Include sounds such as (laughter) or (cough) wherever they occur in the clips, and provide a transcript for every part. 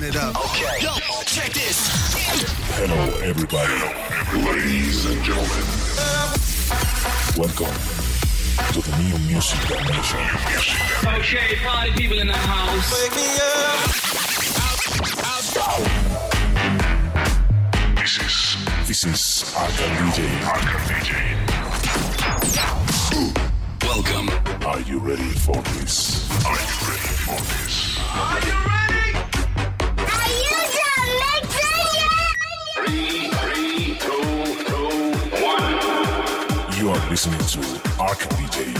Run it up. Okay. Yo, check this. Hello, everybody. Ladies and gentlemen. Welcome to the new music dimension. Okay, party people in the house. Wake me up. This is this is Arkham DJ. Arkham DJ. Welcome. Are you ready for this? Are you ready for this? Are you ready? Listening to Arkham DJ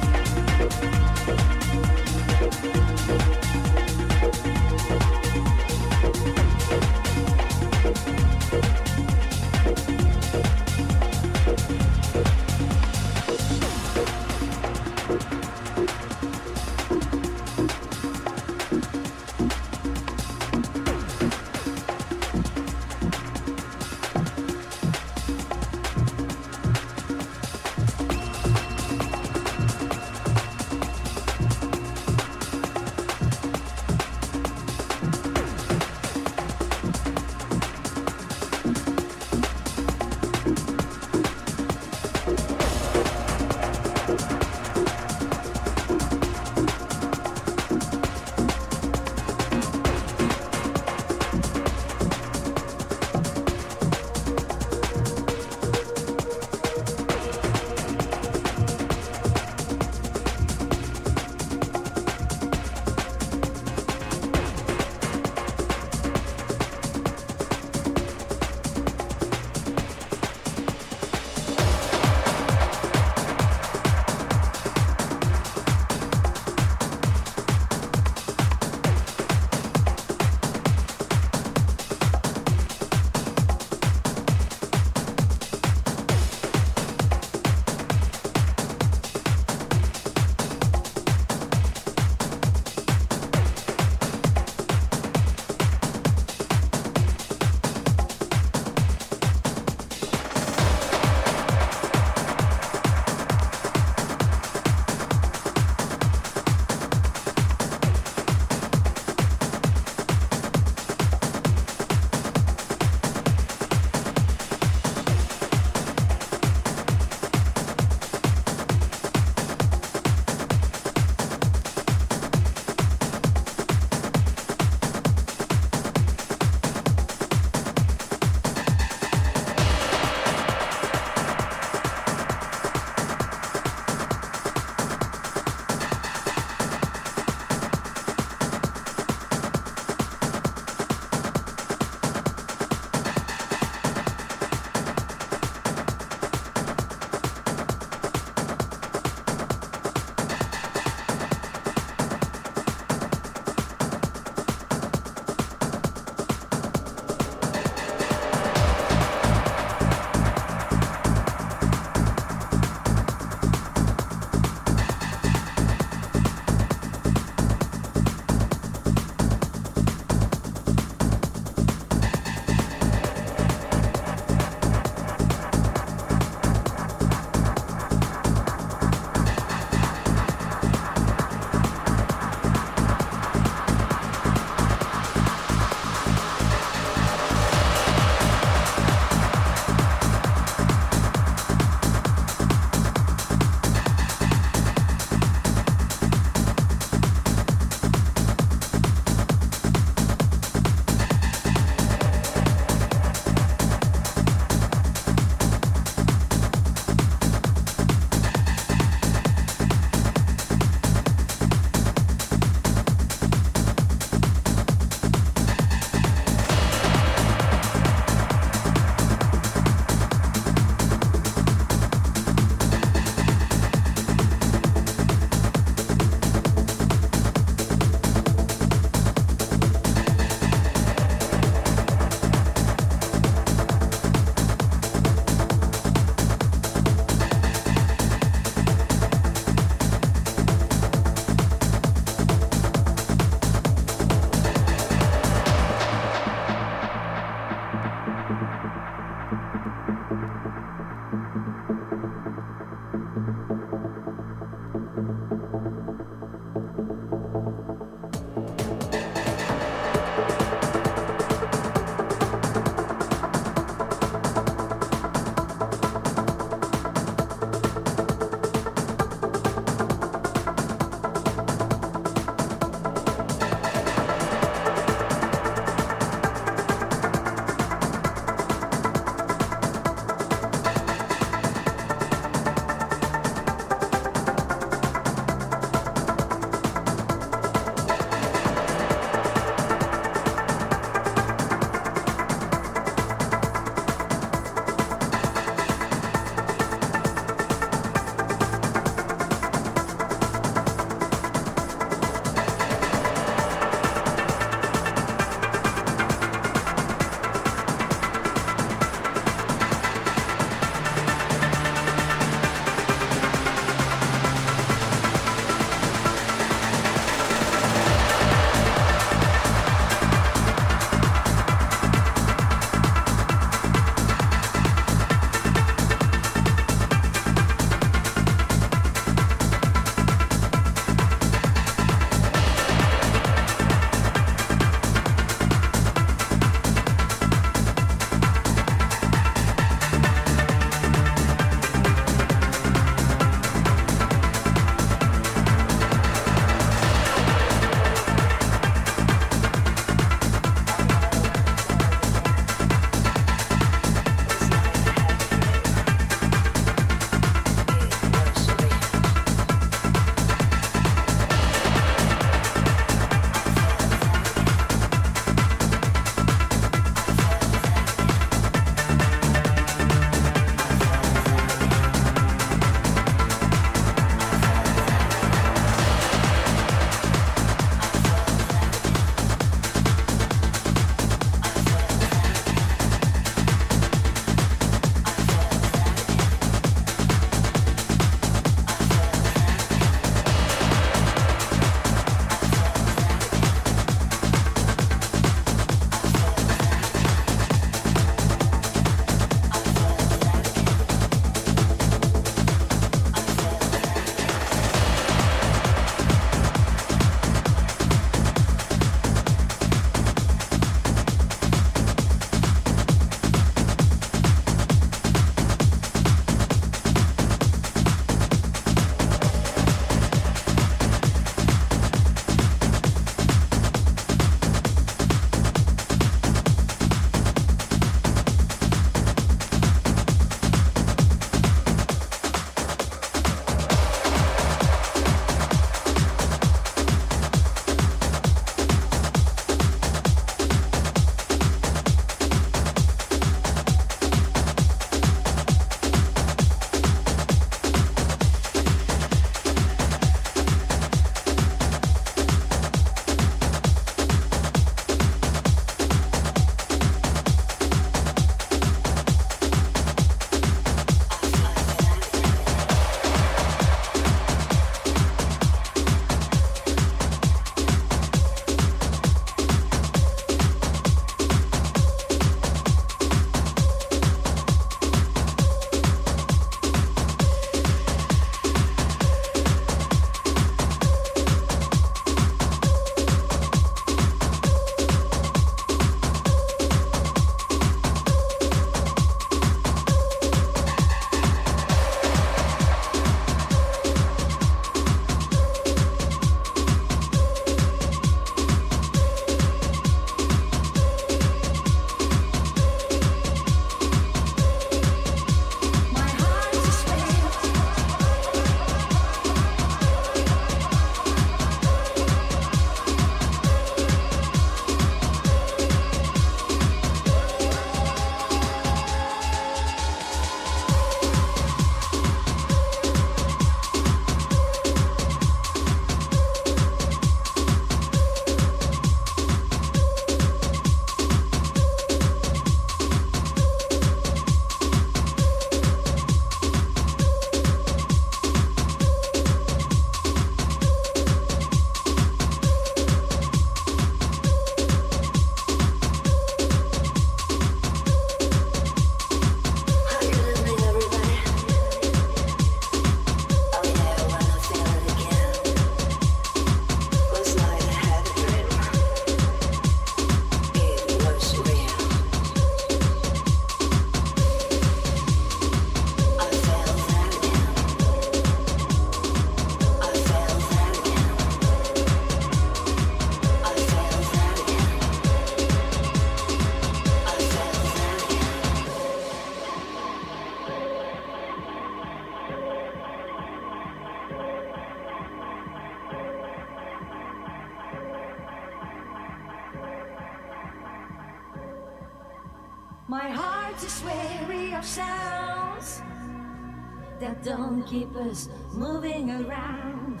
moving around.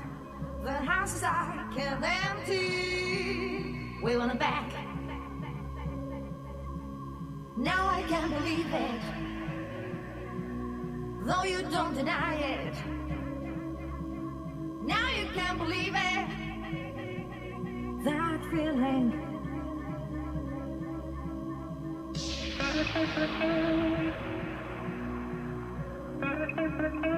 The houses are kept empty. We want it back. Now I can't believe it. Though you don't deny it. Now you can't believe it. That feeling. (laughs)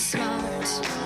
smart.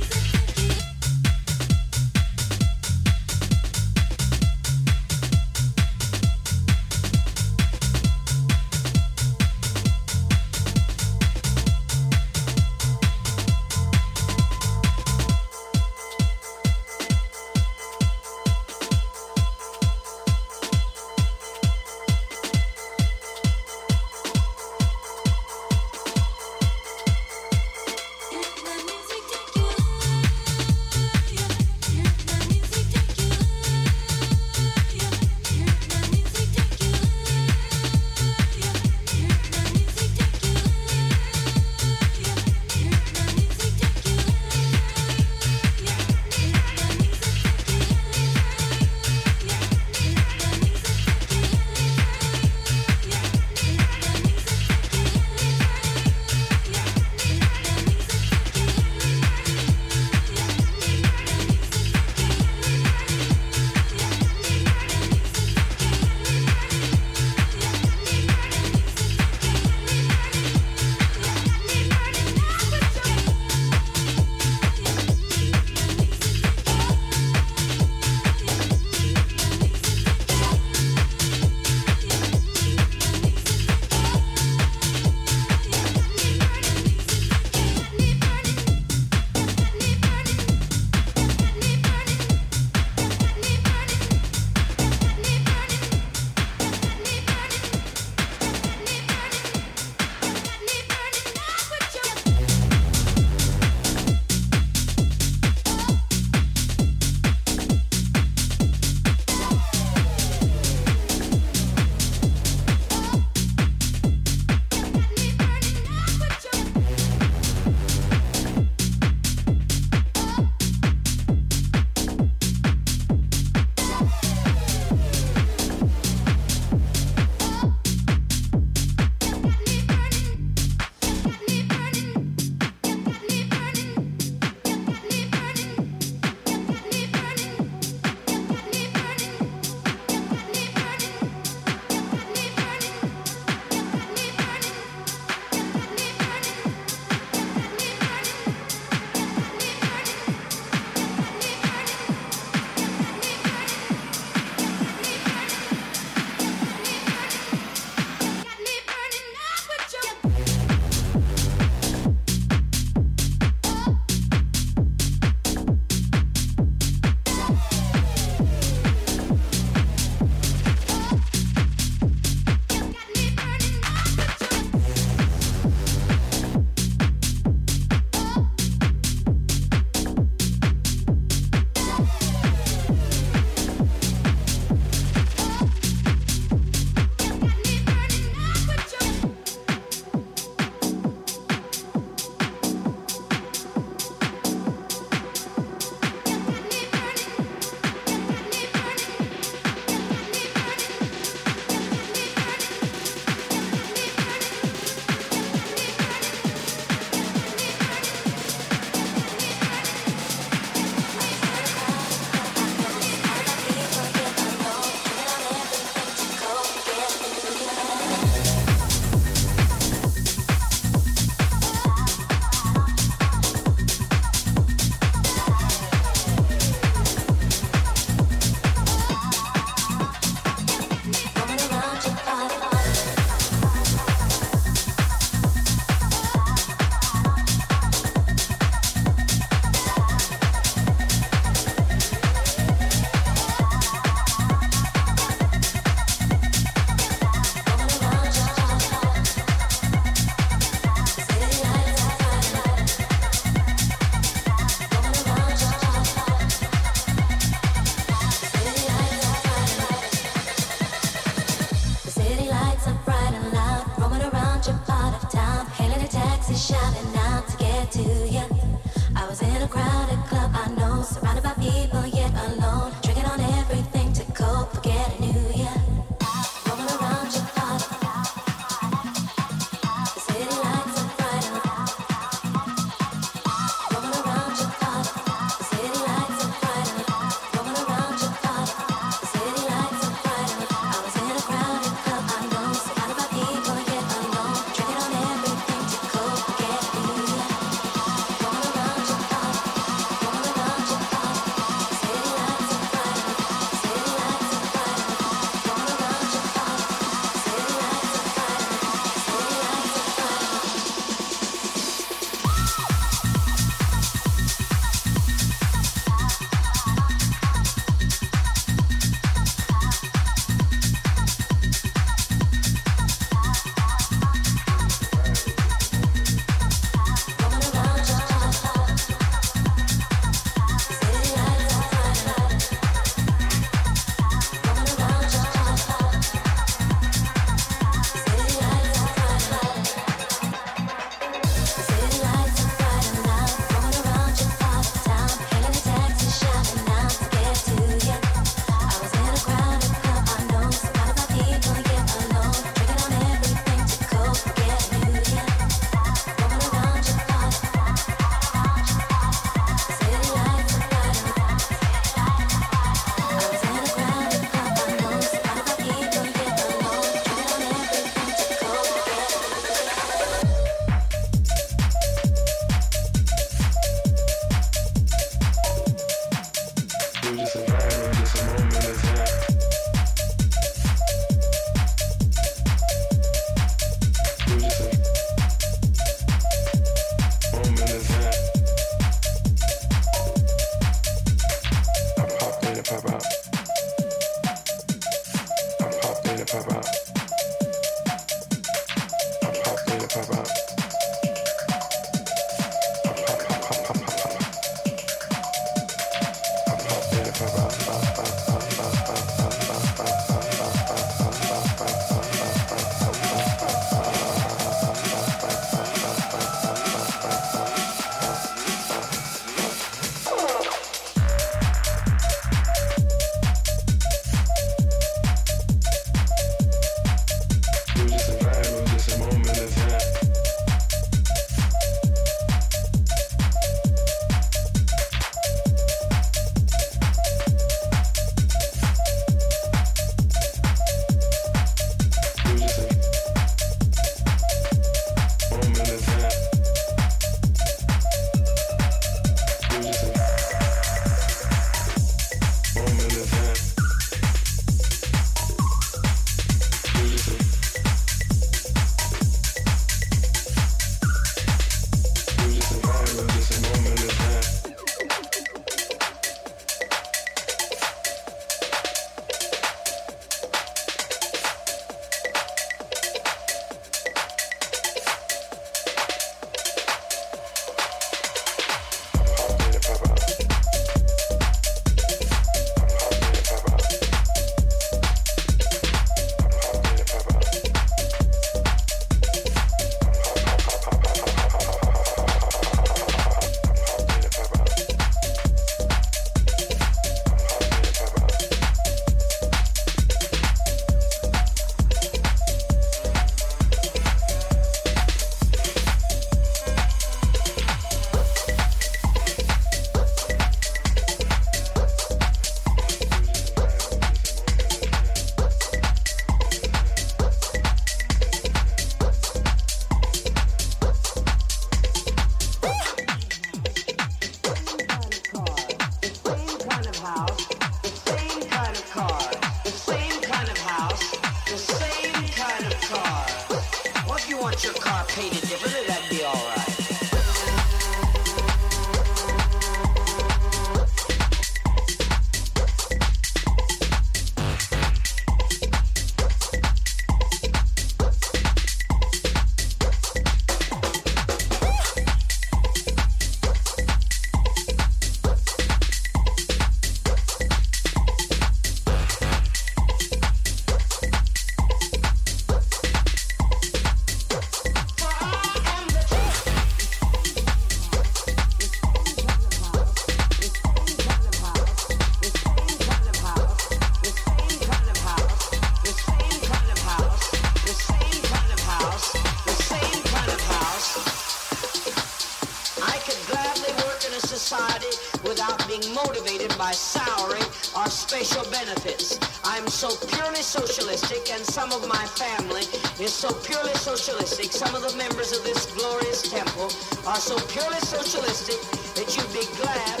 socialistic and some of my family is so purely socialistic. Some of the members of this glorious temple are so purely socialistic that you'd be glad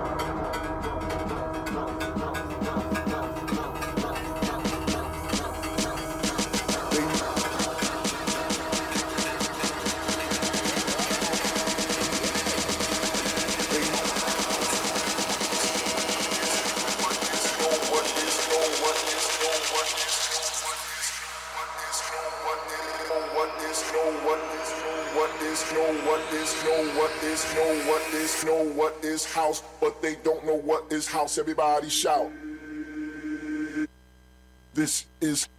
shout. This is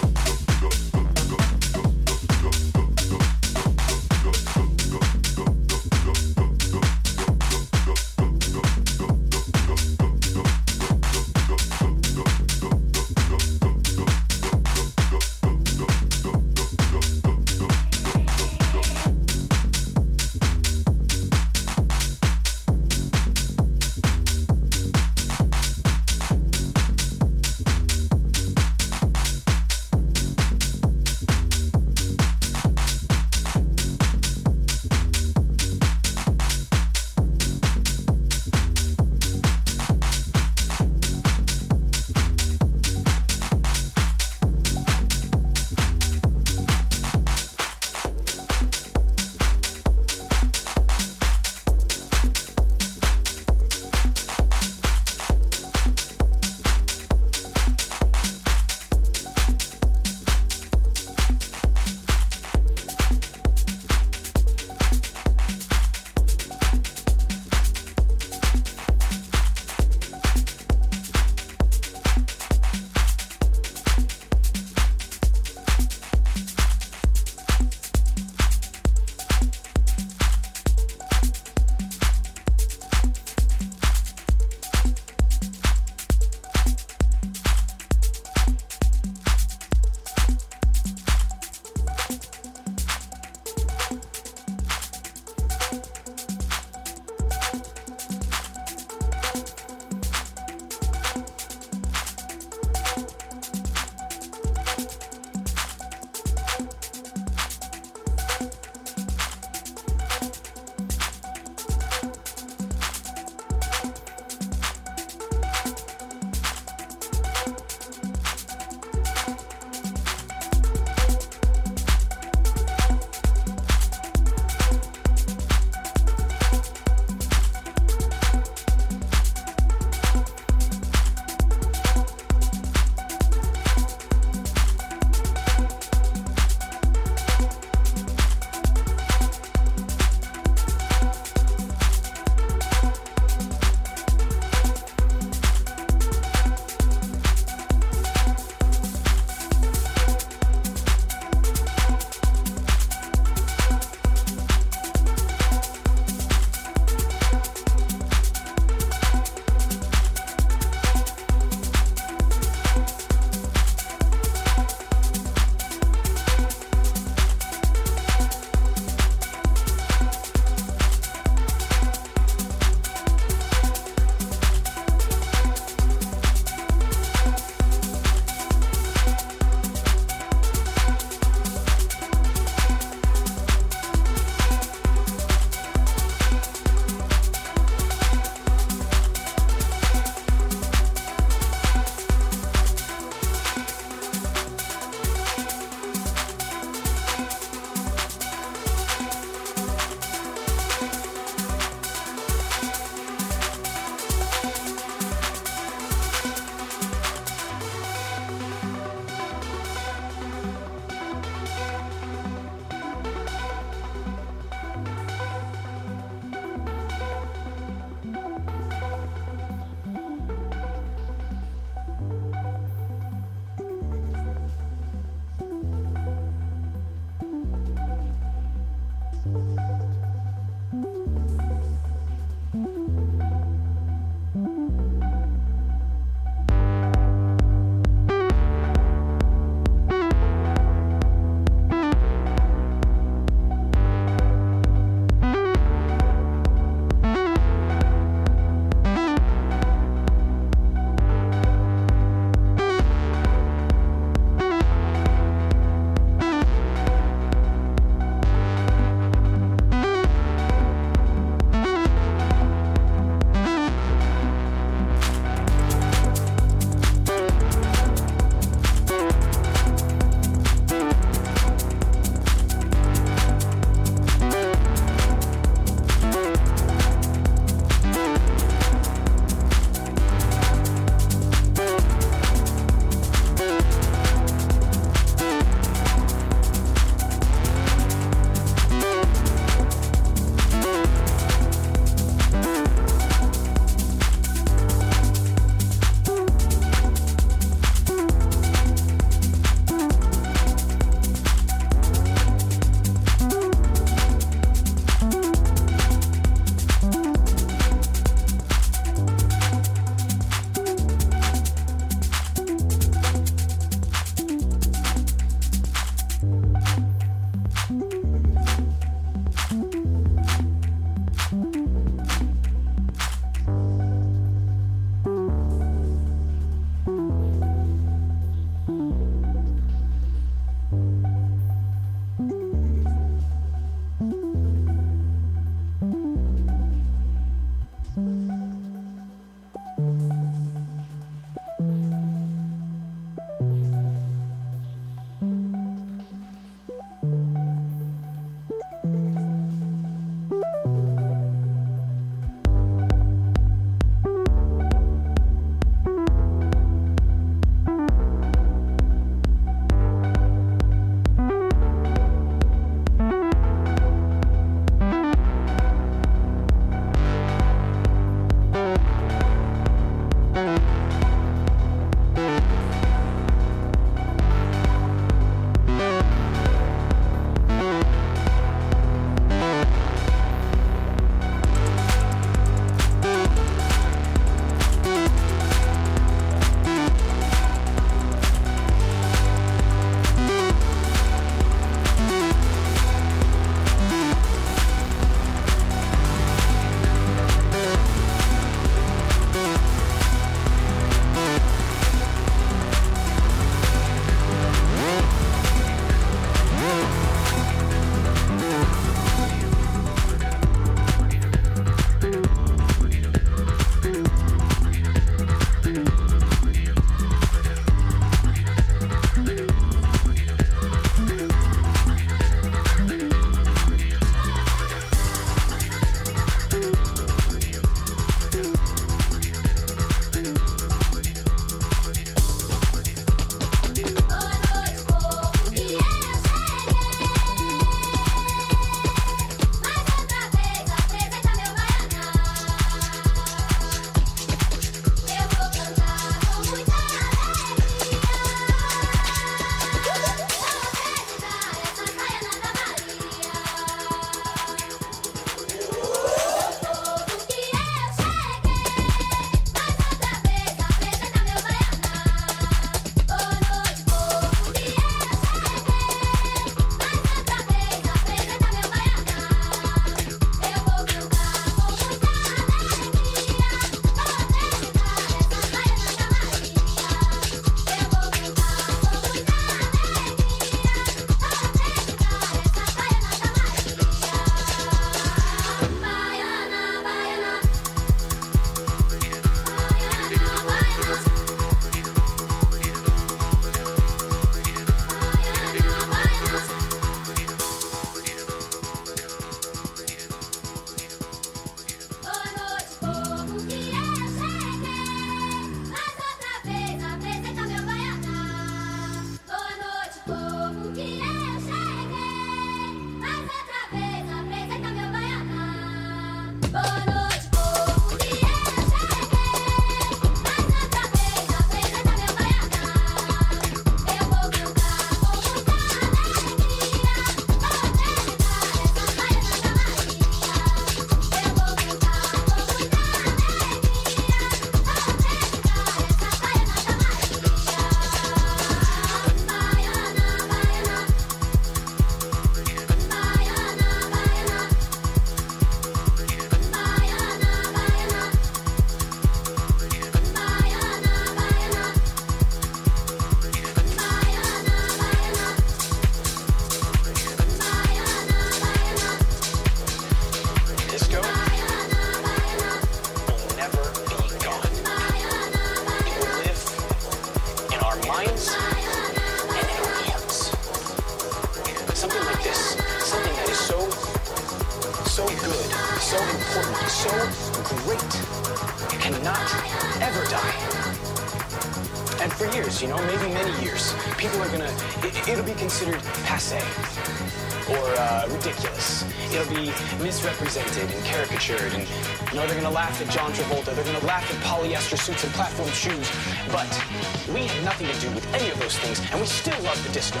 disco.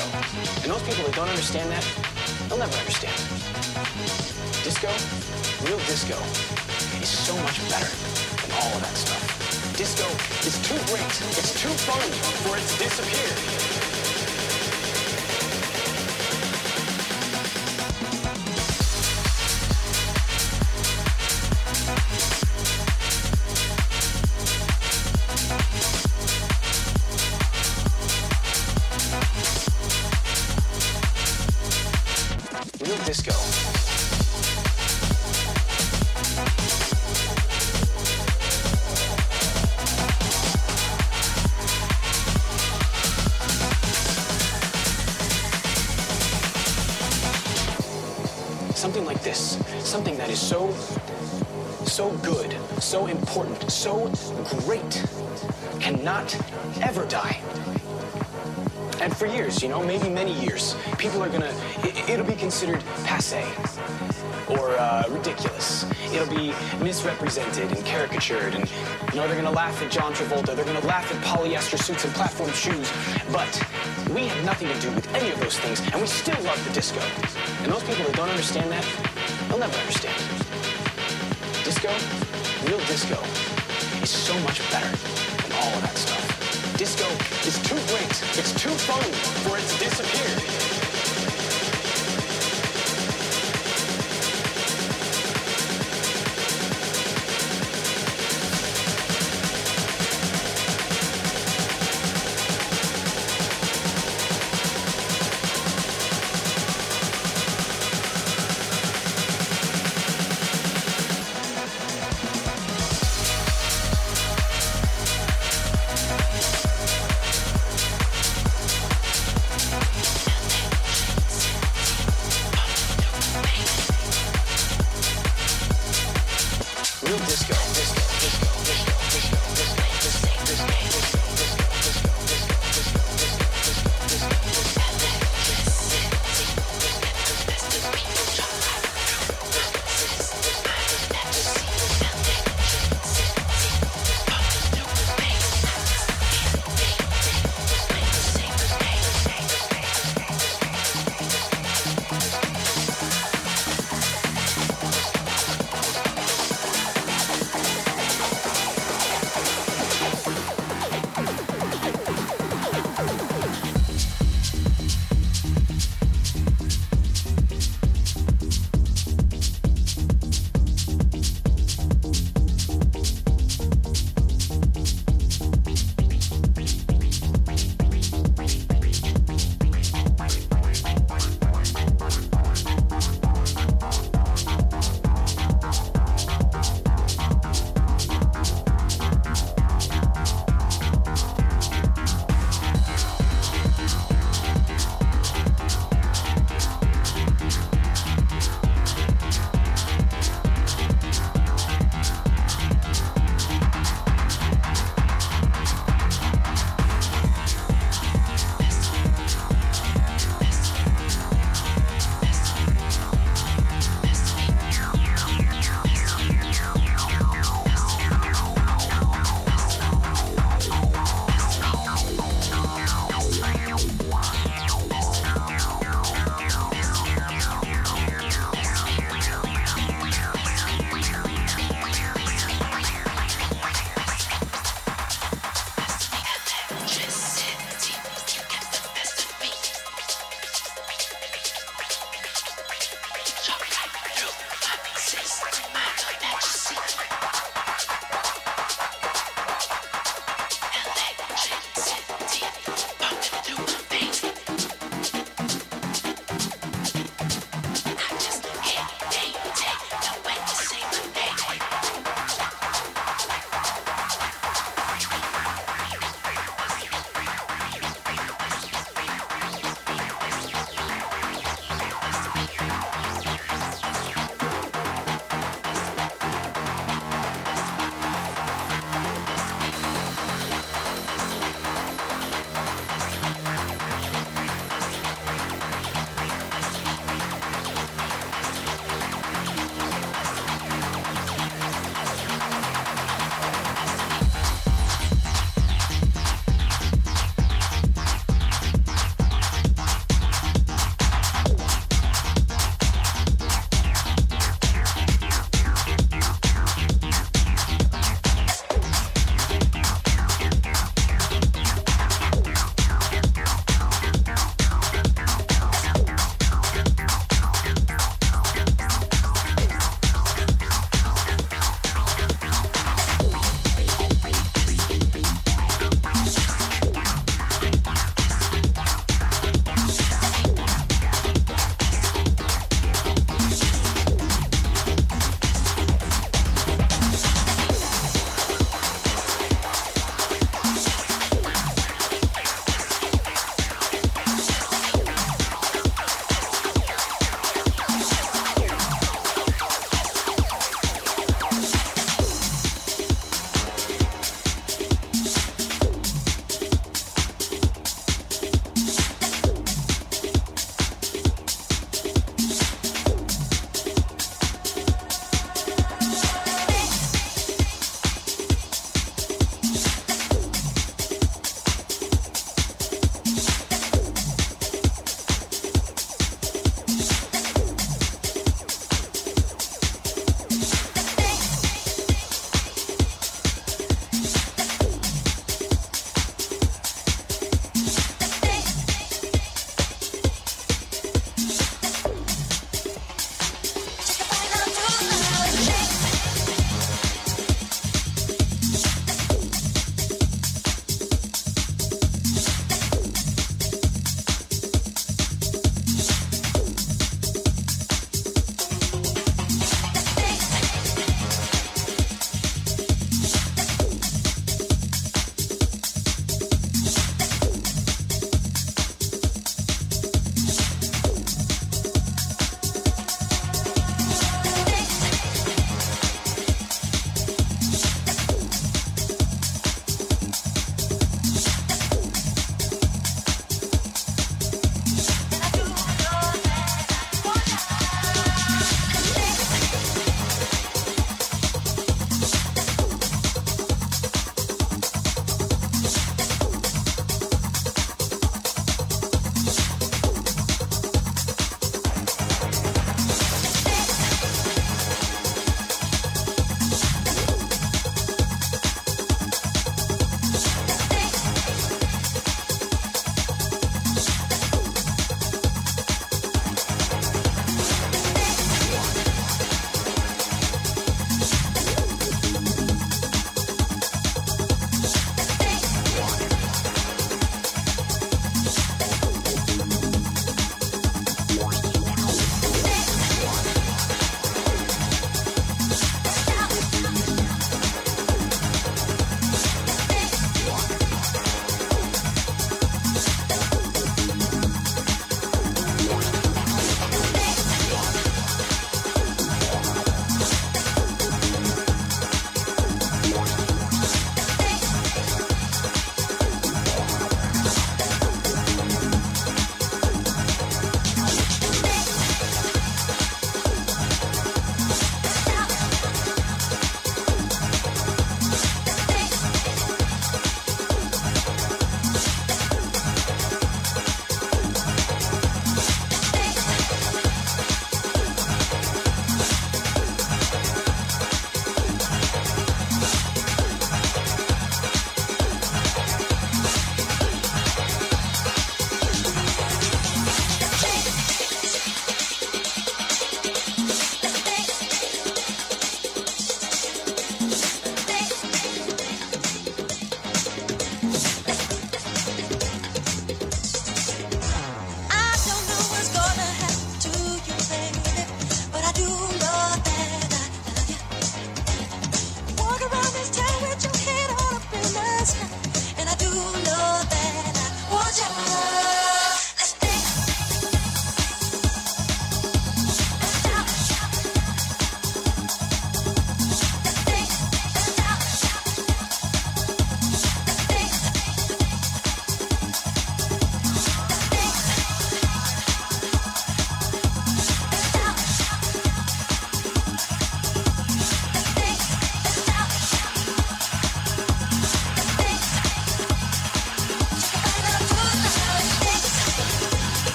And those people that don't understand that, they'll never understand. Disco, real disco, is so much better than all of that stuff. Disco is too great, it's too fun for it to disappear. So important, so great, cannot ever die. And for years, you know, maybe many years, people are gonna, it, it'll be considered passe or uh, ridiculous. It'll be misrepresented and caricatured, and you know they're gonna laugh at John Travolta. They're gonna laugh at polyester suits and platform shoes. But we have nothing to do with any of those things, and we still love the disco. And those people that don't understand that, they'll never understand. Disco, disco, is so much better than all of that stuff. Disco is too great, it's too fun for its to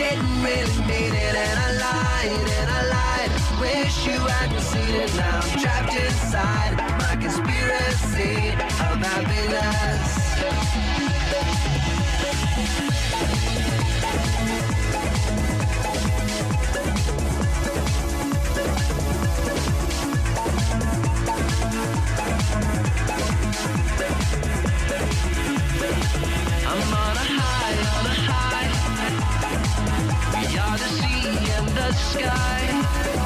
didn't really mean it and I lied and I lied. Wish you hadn't seen it. Now I'm trapped inside my conspiracy of happiness. the sea and the sky.